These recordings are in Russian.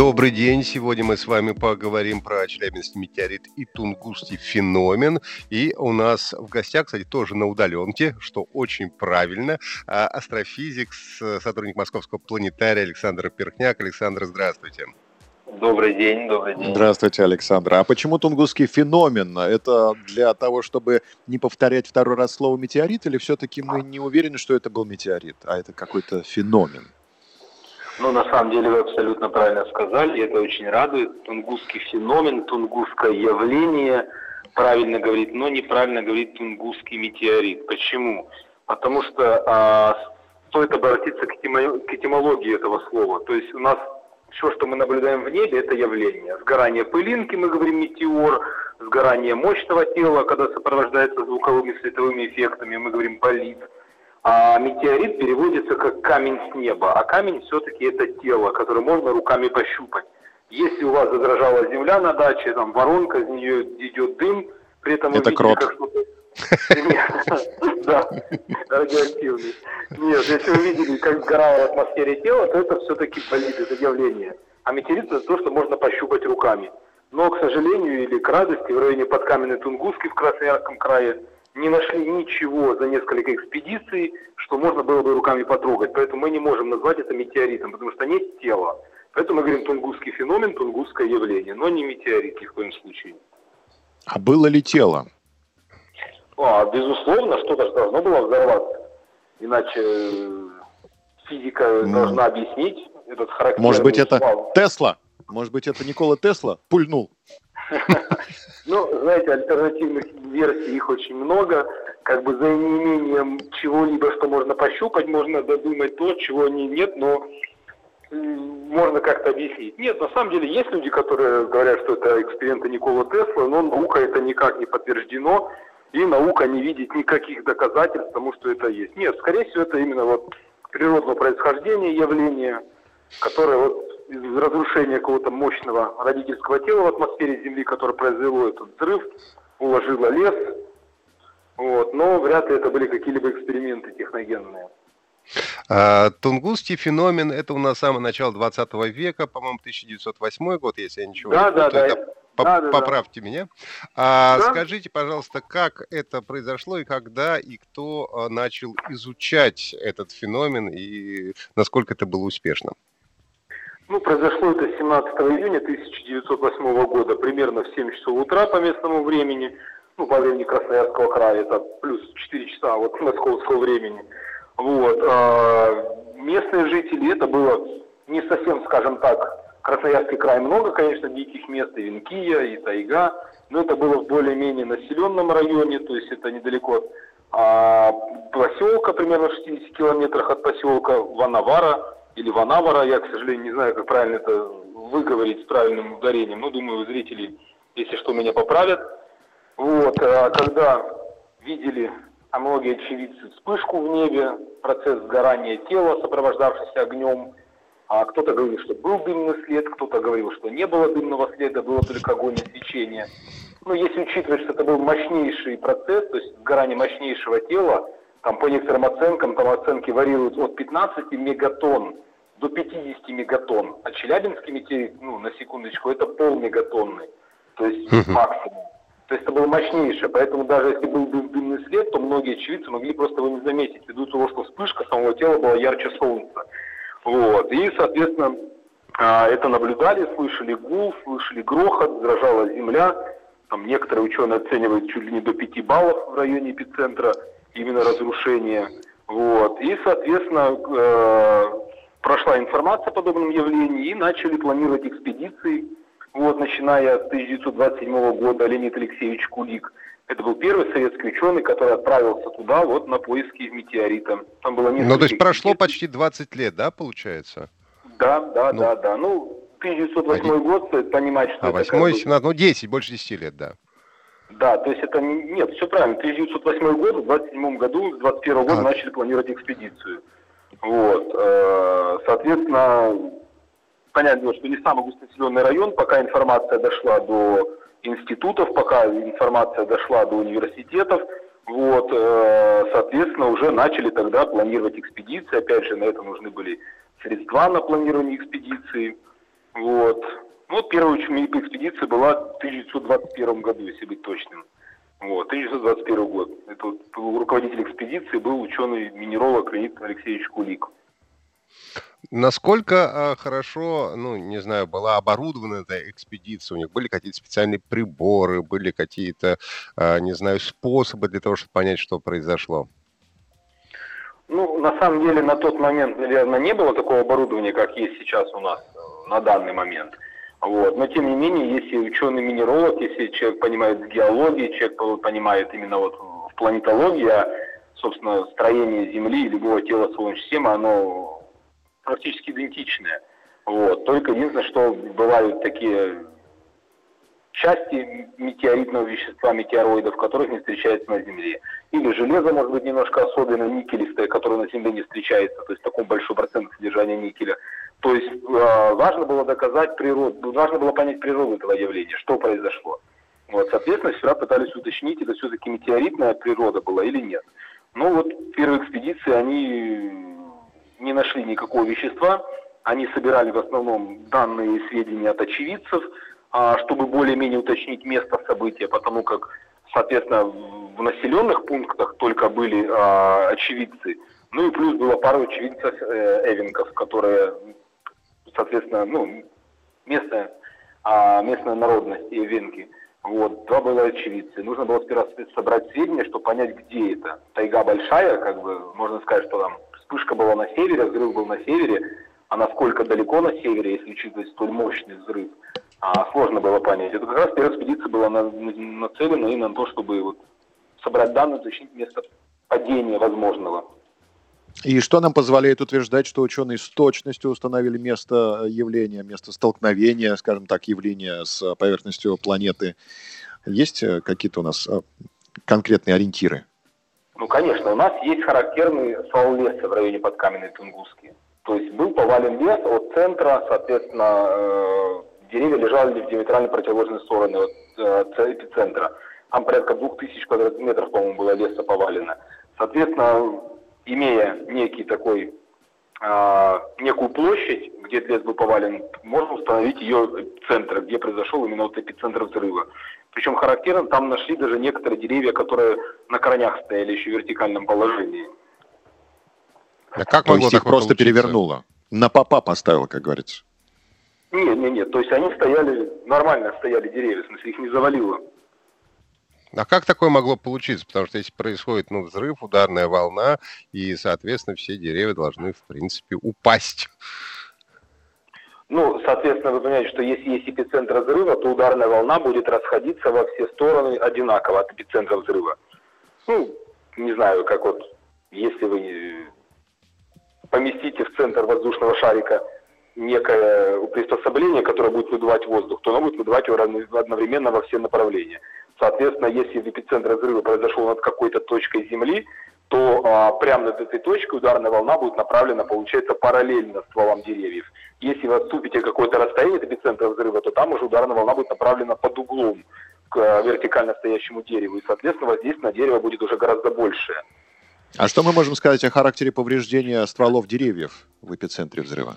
Добрый день. Сегодня мы с вами поговорим про Челябинский метеорит и Тунгусский феномен. И у нас в гостях, кстати, тоже на удаленке, что очень правильно, а, астрофизик, сотрудник Московского планетария Александр Перхняк. Александр, здравствуйте. Добрый день, добрый день. Здравствуйте, Александр. А почему тунгусский феномен? Это для того, чтобы не повторять второй раз слово метеорит, или все-таки мы не уверены, что это был метеорит, а это какой-то феномен? Ну, на самом деле вы абсолютно правильно сказали, и это очень радует. Тунгусский феномен, тунгусское явление, правильно говорит, но неправильно говорит тунгусский метеорит. Почему? Потому что а, стоит обратиться к, к этимологии этого слова. То есть у нас все, что мы наблюдаем в небе, это явление. Сгорание пылинки, мы говорим метеор, сгорание мощного тела, когда сопровождается звуковыми световыми эффектами, мы говорим болид. А метеорит переводится как камень с неба, а камень все-таки это тело, которое можно руками пощупать. Если у вас задрожала земля на даче, там воронка, из нее идет дым, при этом это вы крот. как что-то да, радиоактивный. Нет, если вы видели, как сгорало в атмосфере тела, то это все-таки болит, это явление. А метеорит это то, что можно пощупать руками. Но, к сожалению, или к радости, в районе подкаменной Тунгуски в Красноярском крае не нашли ничего за несколько экспедиций, что можно было бы руками потрогать. Поэтому мы не можем назвать это метеоритом, потому что нет тела. Поэтому мы говорим тунгусский феномен, тунгусское явление, но не метеорит ни в коем случае. А было ли тело? А, безусловно, что-то же должно было взорваться. Иначе э, физика mm. должна объяснить этот характерный Может быть, это вал. Тесла? Может быть, это Никола Тесла пульнул? Ну, знаете, альтернативных версий их очень много. Как бы за неимением чего-либо, что можно пощупать, можно додумать то, чего нет, но можно как-то объяснить. Нет, на самом деле есть люди, которые говорят, что это эксперименты Никола Тесла, но наука это никак не подтверждено и наука не видит никаких доказательств тому, что это есть. Нет, скорее всего, это именно вот природного происхождения явление, которое вот из разрушения какого-то мощного родительского тела в атмосфере Земли, которое произвело этот взрыв, уложило лес, вот, но вряд ли это были какие-либо эксперименты техногенные. А, Тунгусский феномен, это у нас самое начало 20 века, по-моему, 1908 год, если я ничего да, не да, путаю. да, Это да, да, Поправьте меня. А, Да. Скажите, пожалуйста, как это произошло и когда и кто а, начал изучать этот феномен и насколько это было успешно? Ну, произошло это 17 июня 1908 года, примерно в 7 часов утра по местному времени, ну, по времени Красноярского края, это плюс 4 часа вот московского времени. Вот. а, местные жители, это было не совсем, скажем так, Красноярский край много, конечно, диких мест, и Венкия, и Тайга, но это было в более-менее населенном районе, то есть это недалеко от а, поселка, примерно в 60 километрах от поселка Ванавара, или Ванавара, я, к сожалению, не знаю, как правильно это выговорить с правильным ударением, но думаю, зрители, если что, меня поправят. Вот, а когда видели, а многие очевидцы, вспышку в небе, процесс сгорания тела, сопровождавшийся огнем, а кто-то говорил, что был дымный след, кто-то говорил, что не было дымного следа, было только огонь и свечение. Но если учитывать, что это был мощнейший процесс, то есть сгорание мощнейшего тела, там по некоторым оценкам, там оценки варьируют от 15 мегатонн до 50 мегатонн. А Челябинский метеорит, ну, на секундочку, это полмегатонны, то есть Мгм. максимум. То есть это было мощнейшее, поэтому даже если был дым- дымный след, то многие очевидцы могли просто его не заметить, ввиду того, что вспышка самого тела была ярче солнца. Вот. И, соответственно, а, это наблюдали, слышали гул, слышали грохот, дрожала земля. Там некоторые ученые оценивают чуть ли не до 5 баллов в районе эпицентра именно разрушения. Вот. И, соответственно, э, прошла информация о подобном явлении и начали планировать экспедиции. Вот, начиная с 1927 года Леонид Алексеевич Кулик. Это был первый советский ученый, который отправился туда вот на поиски метеорита. Там было Ну, то несколько есть прошло почти 20 лет, да, получается? Да, да, Ну. да, да. Ну, 1908 год, стоит понимать, что а, это... 8 17, ну 10, больше 10 лет, да. Да, то есть это не, нет, все правильно. 1908 год, в 27 году, с 21 года а. начали планировать экспедицию. Вот, э, соответственно, понятно, что не самый густонаселенный район, пока информация дошла до институтов, пока информация дошла до университетов, вот, э, соответственно, уже начали тогда планировать экспедиции. Опять же, на это нужны были средства на планирование экспедиции. Вот. Ну, вот первая экспедиция была в 1921 году, если быть точным. Вот, 1921 год. Это вот руководитель экспедиции был ученый-минеролог Леонид Алексеевич Кулик. Насколько а, хорошо, ну, не знаю, была оборудована эта экспедиция? У них были какие-то специальные приборы, были какие-то, а, не знаю, способы для того, чтобы понять, что произошло? Ну, на самом деле, на тот момент, наверное, не было такого оборудования, как есть сейчас у нас э, на данный момент. Вот. Но, тем не менее, если ученый-минеролог, если человек понимает в геологии, человек понимает именно вот в планетологии, а, собственно, строение Земли и любого тела Солнечной системы, оно практически идентичные. Вот. Только единственное, что бывают такие части метеоритного вещества, метеороидов, которых не встречается на Земле. Или железо, может быть, немножко особенно никелистое, которое на Земле не встречается, то есть такой большой процент содержания никеля. То есть э, важно было доказать природу, важно было понять природу этого явления, что произошло. Вот, соответственно, вчера пытались уточнить, это все-таки метеоритная природа была или нет. Но вот первые экспедиции, они нашли никакого вещества. Они собирали в основном данные и сведения от очевидцев, а, чтобы более-менее уточнить место события, потому как, соответственно, в населенных пунктах только были а, очевидцы. Ну и плюс было пару очевидцев э, эвенков, которые, соответственно, ну, местная, а, местная народность эвенки. Вот, два было очевидцы. Нужно было сперва собрать сведения, чтобы понять, где это. Тайга большая, как бы, можно сказать, что там вспышка была на севере, взрыв был на севере, а насколько далеко на севере, если учитывать столь мощный взрыв, а, сложно было понять. Это как раз первая экспедиция была на, нацелена именно на то, чтобы вот, собрать данные, уточнить место падения возможного. И что нам позволяет утверждать, что ученые с точностью установили место явления, место столкновения, скажем так, явления с поверхностью планеты? Есть э, какие-то у нас э, конкретные ориентиры? Ну, конечно, у нас есть характерный свал леса в районе Подкаменной Тунгусски. То есть был повален лес от центра, соответственно, э, деревья лежали в диаметрально противоположные стороны от э, эпицентра. Там порядка двух тысяч квадратных метров, по-моему, было леса повалено. Соответственно, имея некий такой, э, некую площадь, где лес был повален, можно установить ее центр, где произошел именно вот эпицентр взрыва. Причем характерно, там нашли даже некоторые деревья, которые на корнях стояли еще в вертикальном положении. А как То есть их просто получиться? перевернуло? На попа поставило, как говорится? Нет, нет, нет. То есть они стояли, нормально стояли деревья, в смысле их не завалило. А как такое могло получиться? Потому что если происходит ну, взрыв, ударная волна, и, соответственно, все деревья должны, в принципе, упасть. Ну, соответственно, вы понимаете, что если есть эпицентр взрыва, то ударная волна будет расходиться во все стороны одинаково от эпицентра взрыва. Ну, не знаю, как вот, если вы поместите в центр воздушного шарика некое приспособление, которое будет выдувать воздух, то оно будет выдувать его одновременно во все направления. Соответственно, если в эпицентре взрыва произошел над какой-то точкой Земли, то а, прямо над этой точкой ударная волна будет направлена, получается, параллельно стволам деревьев. Если вы отступите какое-то расстояние от эпицентра взрыва, то там уже ударная волна будет направлена под углом к а, вертикально стоящему дереву. И, соответственно, воздействие на дерево будет уже гораздо большее. А что мы можем сказать о характере повреждения стволов деревьев в эпицентре взрыва?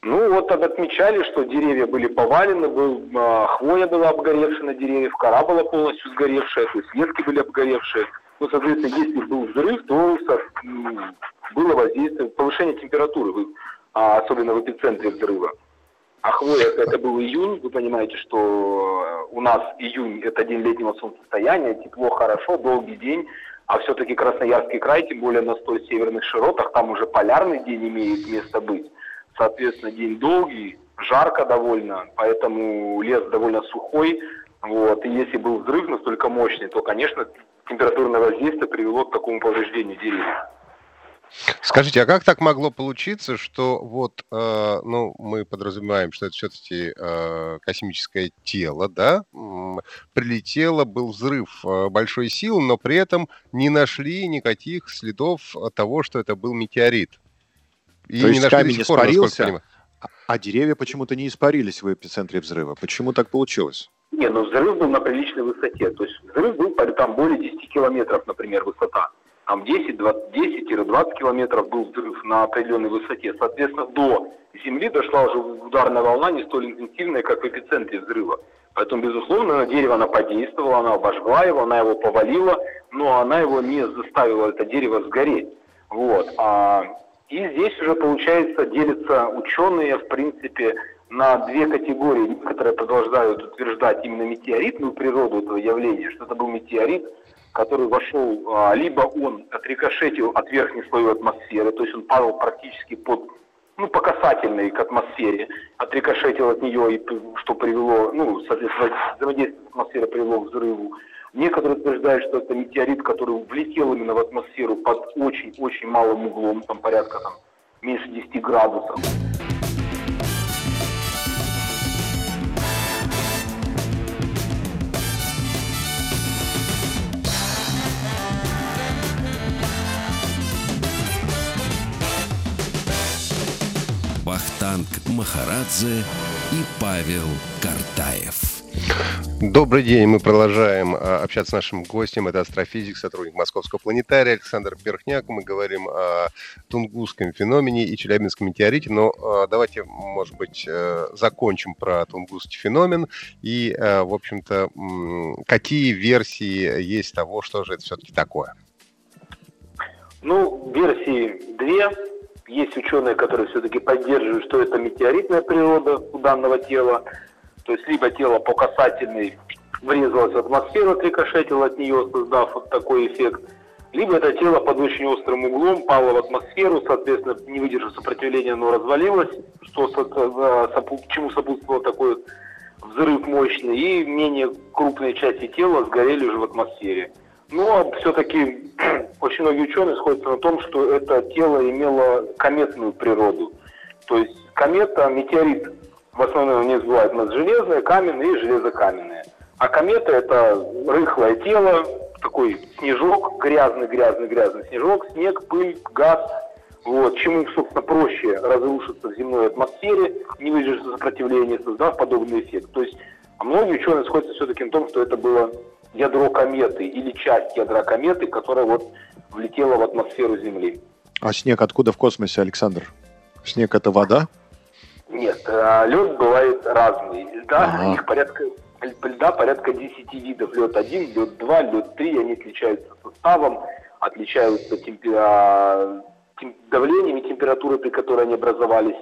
Ну, вот отмечали, что деревья были повалены, был, э, хвоя была обгоревшая на деревьях, кора была полностью сгоревшая, то есть ветки были обгоревшие. Ну, соответственно, если был взрыв, то было воздействие, повышение температуры, а особенно в эпицентре взрыва. А хвоя, это был июнь, вы понимаете, что у нас июнь – это день летнего солнцестояния, тепло, хорошо, долгий день, а все-таки Красноярский край, тем более на столь северных широтах, там уже полярный день имеет место быть. Соответственно, день долгий, жарко довольно, поэтому лес довольно сухой. Вот. И если был взрыв настолько мощный, то, конечно, температурное воздействие привело к такому повреждению деревьев. Скажите, а как так могло получиться, что вот, э, ну, мы подразумеваем, что это все-таки э, космическое тело, да, прилетело, был взрыв э, большой силы, но при этом не нашли никаких следов того, что это был метеорит. И То не есть камень испарился, а деревья почему-то не испарились в эпицентре взрыва. Почему так получилось? Не, ну взрыв был на приличной высоте. То есть взрыв был там более 10 километров, например, высота там 10-20 километров был взрыв на определенной высоте. Соответственно, до Земли дошла уже ударная волна не столь интенсивная, как в эпицентре взрыва. Поэтому, безусловно, на дерево она подействовала, она обожгла его, она его повалила, но она его не заставила, это дерево, сгореть. Вот. А, и здесь уже, получается, делятся ученые, в принципе, на две категории. Некоторые продолжают утверждать именно метеоритную природу этого явления, что это был метеорит, который вошел, а, либо он отрикошетил от верхней слоя атмосферы, то есть он падал практически под, ну, по касательной к атмосфере, отрикошетил от нее, и, что привело, ну, соответственно, взаимодействие атмосферы привело к взрыву. Некоторые утверждают, что это метеорит, который влетел именно в атмосферу под очень-очень малым углом, там порядка там, меньше 10 градусов. Вахтанг Махарадзе и Павел Картаев. Добрый день. Мы продолжаем а, общаться с нашим гостем. Это астрофизик, сотрудник Московского планетария Александр Перхняк. Мы говорим о тунгусском феномене и челябинском метеорите. Но а, давайте, может быть, э, закончим про тунгусский феномен. И, э, в общем-то, какие версии есть того, что же это все-таки такое? Ну, версии две есть ученые, которые все-таки поддерживают, что это метеоритная природа у данного тела. То есть либо тело по касательной врезалось в атмосферу, отрикошетило от нее, создав вот такой эффект. Либо это тело под очень острым углом пало в атмосферу, соответственно, не выдержав сопротивления, оно развалилось, что, чему сопутствовал такой взрыв мощный, и менее крупные части тела сгорели уже в атмосфере. Но все-таки очень многие ученые сходятся на том, что это тело имело кометную природу. То есть комета, метеорит, в основном не забывают у нас железное, каменное и железокаменное. А комета это рыхлое тело, такой снежок, грязный, грязный, грязный снежок, снег, пыль, газ. Вот, чему, собственно, проще разрушиться в земной атмосфере, не выдержав сопротивления, создав подобный эффект. То есть, а многие ученые сходятся все-таки на том, что это было ядро кометы или часть ядра кометы, которая вот влетела в атмосферу Земли. А снег откуда в космосе, Александр? Снег это вода? Нет, э, лед бывает разный. Льда, ага. их порядка, льда порядка 10 видов. Лед 1, лед 2, лед 3, они отличаются составом, отличаются темпи... А, тем... давлением и температурой, при которой они образовались.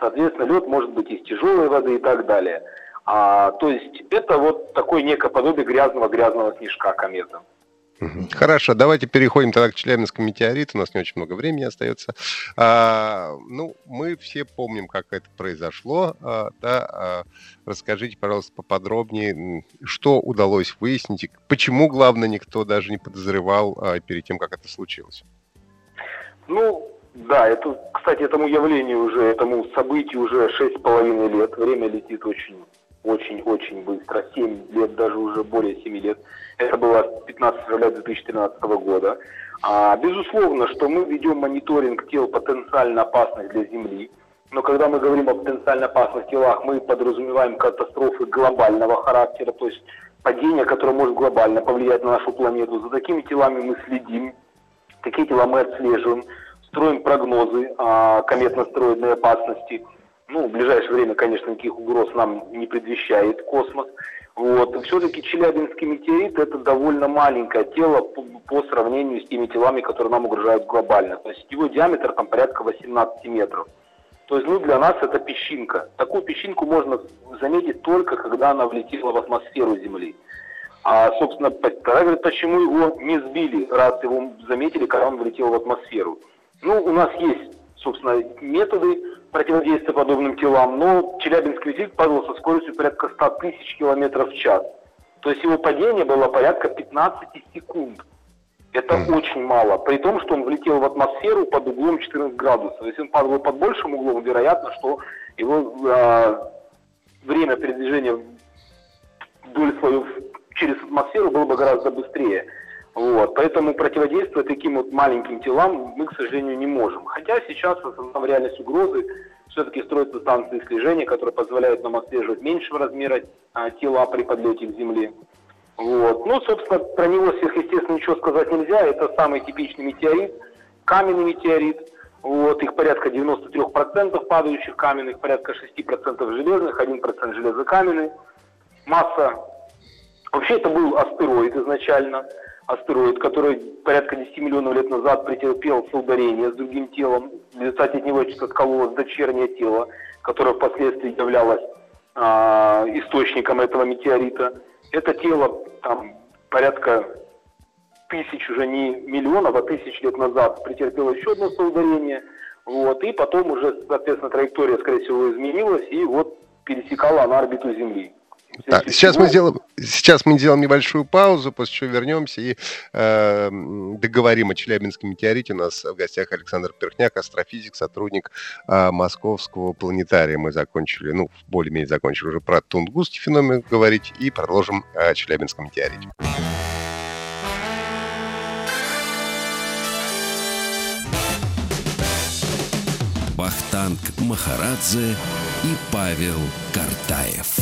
Соответственно, лед может быть из тяжелой воды и так далее. А, то есть это вот такое некое подобие грязного-грязного снежка комета. Хорошо, давайте переходим тогда к Челябинскому метеориту. У нас не очень много времени остается. А, ну, мы все помним, как это произошло. А, да, а, расскажите, пожалуйста, поподробнее, что удалось выяснить, почему, главное, никто даже не подозревал а, перед тем, как это случилось. Ну, да, это, кстати, этому явлению уже, этому событию уже шесть с половиной лет. Время летит очень очень-очень быстро, 7 лет, даже уже более 7 лет. Это было 15 февраля 2013 года. А, безусловно, что мы ведем мониторинг тел потенциально опасных для Земли. Но когда мы говорим о потенциально опасных телах, мы подразумеваем катастрофы глобального характера, то есть падение, которое может глобально повлиять на нашу планету. За такими телами мы следим, такие тела мы отслеживаем, строим прогнозы о кометно-астероидной опасности – ну, в ближайшее время, конечно, никаких угроз нам не предвещает космос. Вот. Все-таки Челябинский метеорит – это довольно маленькое тело по, по сравнению с теми телами, которые нам угрожают глобально. То есть его диаметр там порядка 18 метров. То есть ну, для нас это песчинка. Такую песчинку можно заметить только, когда она влетела в атмосферу Земли. А, собственно, почему его не сбили, раз его заметили, когда он влетел в атмосферу? Ну, у нас есть, собственно, методы противодействия подобным телам, но Челябинский метеорит падал со скоростью порядка 100 тысяч километров в час. То есть его падение было порядка 15 секунд. Это mm. очень мало. При том, что он влетел в атмосферу под углом 14 градусов. Если он падал под большим углом, вероятно, что его э, время передвижения вдоль слоев через атмосферу было бы гораздо быстрее. Вот. Поэтому противодействовать таким вот маленьким телам мы, к сожалению, не можем. Хотя сейчас в реальность угрозы все-таки строятся станции слежения, которые позволяют нам отслеживать меньшего размера а, тела при подлете к Земле. Вот. Ну, собственно, про него сверхъестественно ничего сказать нельзя. Это самый типичный метеорит, каменный метеорит. Вот, их порядка 93% падающих каменных, порядка 6% железных, 1% железокаменный. Масса... Вообще это был астероид изначально. Астероид, который порядка 10 миллионов лет назад претерпел соударение с другим телом. В результате от него откололось дочернее тело, которое впоследствии являлось а, источником этого метеорита. Это тело там порядка тысяч, уже не миллионов, а тысяч лет назад претерпело еще одно соударение. Вот, и потом уже, соответственно, траектория, скорее всего, изменилась, и вот пересекала на орбиту Земли. Так, сейчас мы сделаем, сейчас мы сделаем небольшую паузу, после чего вернемся и э, договорим о Челябинском метеорите. У нас в гостях Александр Перхняк, астрофизик, сотрудник э, Московского планетария. Мы закончили, ну, более-менее закончили уже про Тунгусский феномен говорить и продолжим о Челябинском метеорите. Вахтанг Махарадзе и Павел Картаев.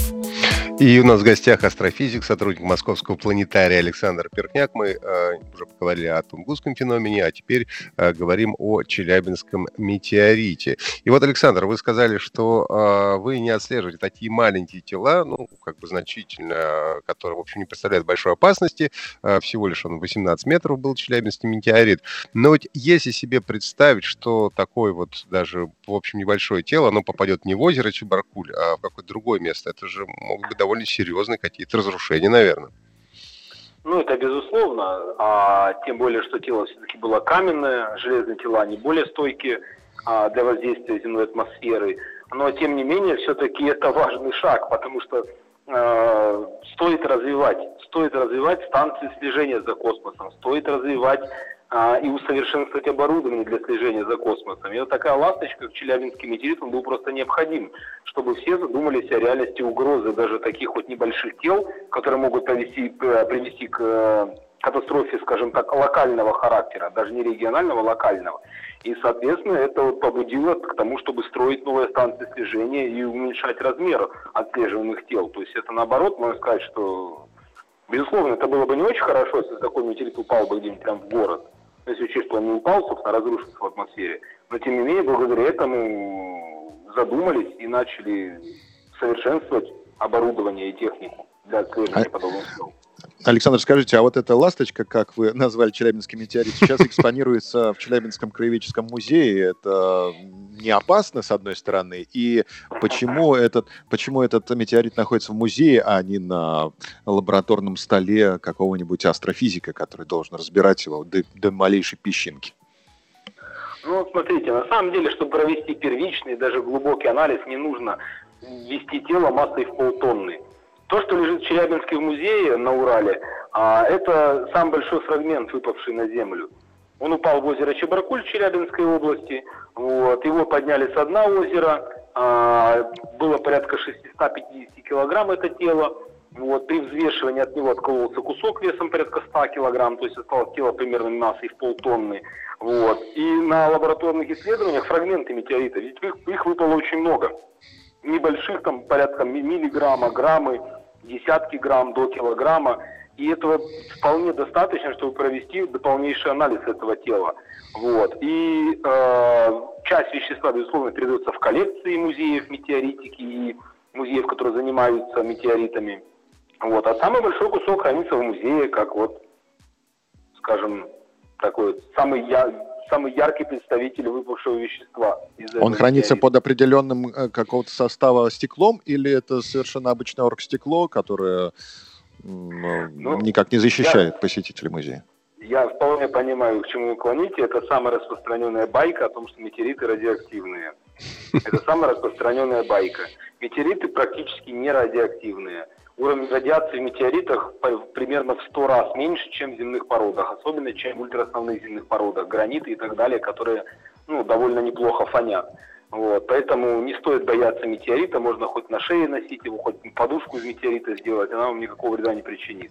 И у нас в гостях астрофизик, сотрудник Московского планетария Александр Перкняк. Мы э, уже поговорили о Тунгусском феномене, а теперь э, говорим о Челябинском метеорите. И вот, Александр, вы сказали, что э, вы не отслеживаете такие маленькие тела, ну, как бы значительно, которые, в общем, не представляют большой опасности. Э, всего лишь он 18 метров был Челябинский метеорит. Но вот если себе представить, что такое вот даже, в общем, небольшое тело, оно попадет не в озеро Чебаркуль, а в какое-то другое место, это же могут быть довольно довольно серьезные какие-то разрушения, наверное. Ну, это безусловно. А, тем более, что тело все-таки было каменное, железные тела не более стойкие а, для воздействия земной атмосферы. Но, тем не менее, все-таки это важный шаг, потому что э, стоит развивать, стоит развивать станции слежения за космосом, стоит развивать а, и усовершенствовать оборудование для слежения за космосом. И вот такая ласточка, как Челябинский метеорит, был просто необходим, чтобы все задумались о реальности угрозы даже таких вот небольших тел, которые могут привести, э, привести к э, катастрофе, скажем так, локального характера, даже не регионального, локального. И, соответственно, это вот побудило к тому, чтобы строить новые станции слежения и уменьшать размер отслеживаемых тел. То есть это наоборот, можно сказать, что, безусловно, это было бы не очень хорошо, если такой метеорит упал бы где-нибудь прямо в город если учесть, не упал, собственно, разрушился в атмосфере. Но, тем не менее, благодаря этому задумались и начали совершенствовать оборудование и технику для отслеживания а... подобных. Александр, скажите, а вот эта ласточка, как вы назвали Челябинский метеорит, сейчас экспонируется в Челябинском краеведческом музее. Это не опасно, с одной стороны, и почему этот, почему этот метеорит находится в музее, а не на лабораторном столе какого-нибудь астрофизика, который должен разбирать его до, до малейшей песчинки? Ну, смотрите, на самом деле, чтобы провести первичный, даже глубокий анализ, не нужно ввести тело массой в полтонны. То, что лежит в Челябинском музее на Урале, а, это самый большой фрагмент, выпавший на землю. Он упал в озеро Чебаркуль в Челябинской области. Вот. Его подняли с дна озера. А, было порядка 650 килограмм это тело. Вот. При взвешивании от него откололся кусок весом порядка 100 килограмм, то есть осталось тело примерно массой в полтонны. Вот. И на лабораторных исследованиях фрагменты метеорита, ведь их, их выпало очень много. Небольших, там порядка миллиграмма, граммы, десятки грамм до килограмма. И этого вполне достаточно, чтобы провести дальнейший анализ этого тела. Вот. И э, часть вещества, безусловно, передается в коллекции музеев метеоритики и музеев, которые занимаются метеоритами. Вот. А самый большой кусок хранится в музее, как вот, скажем, такой самый я, самый яркий представитель выпавшего вещества. Он хранится под определенным э, какого-то состава стеклом или это совершенно обычное оргстекло, которое ну, никак не защищает я, посетителей музея? Я вполне понимаю, к чему вы клоните. Это самая распространенная байка о том, что метеориты радиоактивные. Это самая распространенная байка. Метеориты практически не радиоактивные. Уровень радиации в метеоритах примерно в 100 раз меньше, чем в земных породах, особенно чем в ультраосновных земных породах, граниты и так далее, которые ну, довольно неплохо фонят. Вот, поэтому не стоит бояться метеорита, можно хоть на шее носить его, хоть подушку из метеорита сделать, она вам никакого вреда не причинит.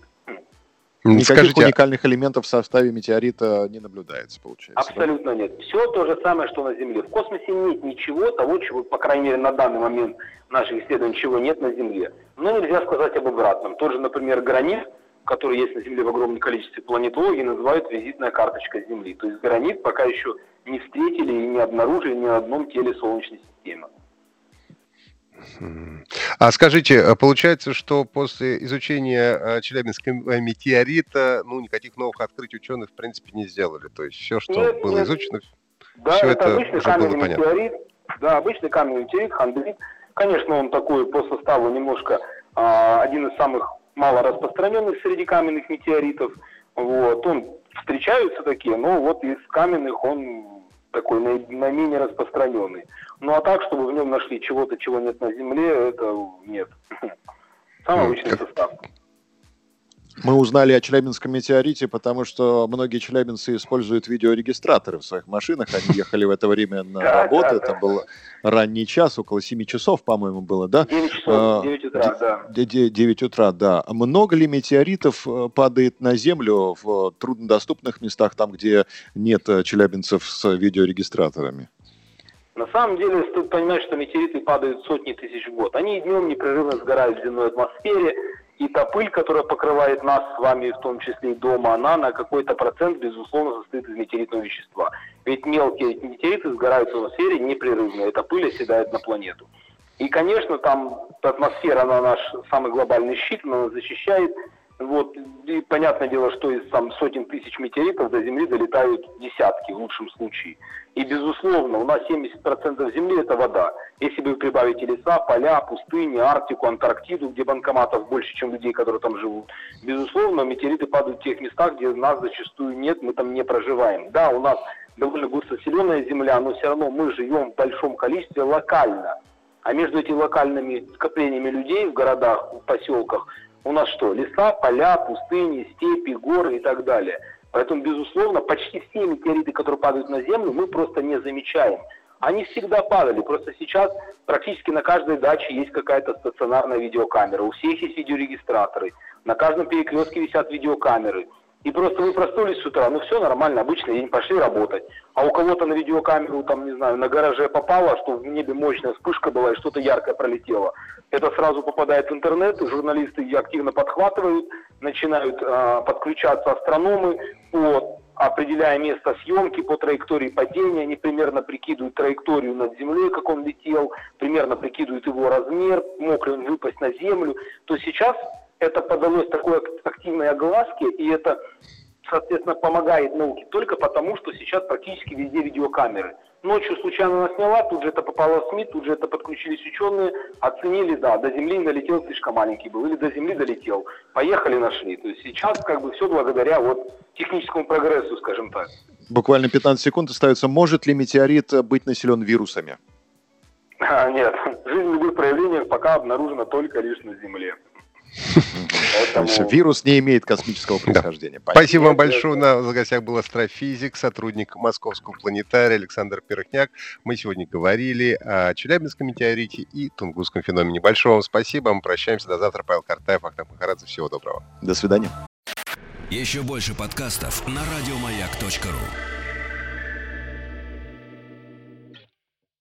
Никаких Скажите, а уникальных элементов в составе метеорита не наблюдается, получается? Абсолютно да? нет. Все то же самое, что на Земле. В космосе нет ничего того, чего, по крайней мере, на данный момент наших исследований, чего нет на Земле. Но нельзя сказать об обратном. Тот же, например, гранит, который есть на Земле в огромном количестве, планетологи называют визитная карточка Земли. То есть гранит пока еще не встретили и не обнаружили ни на одном теле Солнечной системы. А скажите, э, получается, что после изучения э, Челябинского метеорита, ну, никаких новых открытий ученых, в принципе, не сделали? То есть все, что нет, было нет. изучено, да, все это, это уже было понятно? Метеорит, да, обычный каменный метеорит, хандрит. Конечно, он такой по составу немножко а, один из самых мало распространенных среди каменных метеоритов. Вот, он встречаются такие, но вот из каменных он такой наименее распространенный. Ну а так, чтобы в нем нашли чего-то, чего нет на Земле, это нет. Самый обычный состав. Мы узнали о Челябинском метеорите, потому что многие челябинцы используют видеорегистраторы в своих машинах. Они ехали в это время на работу. Это был ранний час, около 7 часов, по-моему, было, да? 9 часов, 9 утра, да. 9 утра, да. Много ли метеоритов э, падает на Землю в труднодоступных местах, там, где нет э, челябинцев с видеорегистраторами? На самом деле стоит понимать, что метеориты падают сотни тысяч в год. Они днем непрерывно сгорают в земной атмосфере, и та пыль, которая покрывает нас с вами, в том числе и дома, она на какой-то процент, безусловно, состоит из метеоритного вещества. Ведь мелкие метеориты сгорают в атмосфере непрерывно, эта пыль оседает на планету. И, конечно, там атмосфера, она наш самый глобальный щит, она защищает вот, и понятное дело, что из там, сотен тысяч метеоритов до Земли долетают десятки в лучшем случае. И, безусловно, у нас 70% Земли – это вода. Если вы прибавите леса, поля, пустыни, Арктику, Антарктиду, где банкоматов больше, чем людей, которые там живут, безусловно, метеориты падают в тех местах, где нас зачастую нет, мы там не проживаем. Да, у нас довольно густонаселенная Земля, но все равно мы живем в большом количестве локально. А между этими локальными скоплениями людей в городах, в поселках – у нас что? Леса, поля, пустыни, степи, горы и так далее. Поэтому, безусловно, почти все метеориты, которые падают на Землю, мы просто не замечаем. Они всегда падали, просто сейчас практически на каждой даче есть какая-то стационарная видеокамера, у всех есть видеорегистраторы, на каждом перекрестке висят видеокамеры – и просто вы проснулись с утра, ну все нормально, обычный день, пошли работать. А у кого-то на видеокамеру, там, не знаю, на гараже попало, что в небе мощная вспышка была и что-то яркое пролетело. Это сразу попадает в интернет, журналисты активно подхватывают, начинают э, подключаться астрономы по определяя место съемки по траектории падения, они примерно прикидывают траекторию над землей, как он летел, примерно прикидывают его размер, мог ли он выпасть на землю. То сейчас это подалось такой активной огласке, и это, соответственно, помогает науке только потому, что сейчас практически везде видеокамеры. Ночью случайно она сняла, тут же это попало в СМИ, тут же это подключились ученые, оценили, да, до Земли долетел слишком маленький был, или до Земли долетел, поехали, нашли. То есть сейчас как бы все благодаря вот техническому прогрессу, скажем так. Буквально 15 секунд остается. Может ли метеорит быть населен вирусами? Нет, жизнь в любых проявлениях пока обнаружена только лишь на Земле. Поэтому... Вирус не имеет космического происхождения. Да. Спасибо вам большое. На в гостях был астрофизик, сотрудник Московского планетария Александр Перхняк. Мы сегодня говорили о Челябинском метеорите и Тунгусском феномене. Большое вам спасибо. Мы прощаемся до завтра. Павел Картаев, Ахтам Махарадзе. Всего доброго. До свидания. Еще больше подкастов на радиомаяк.ру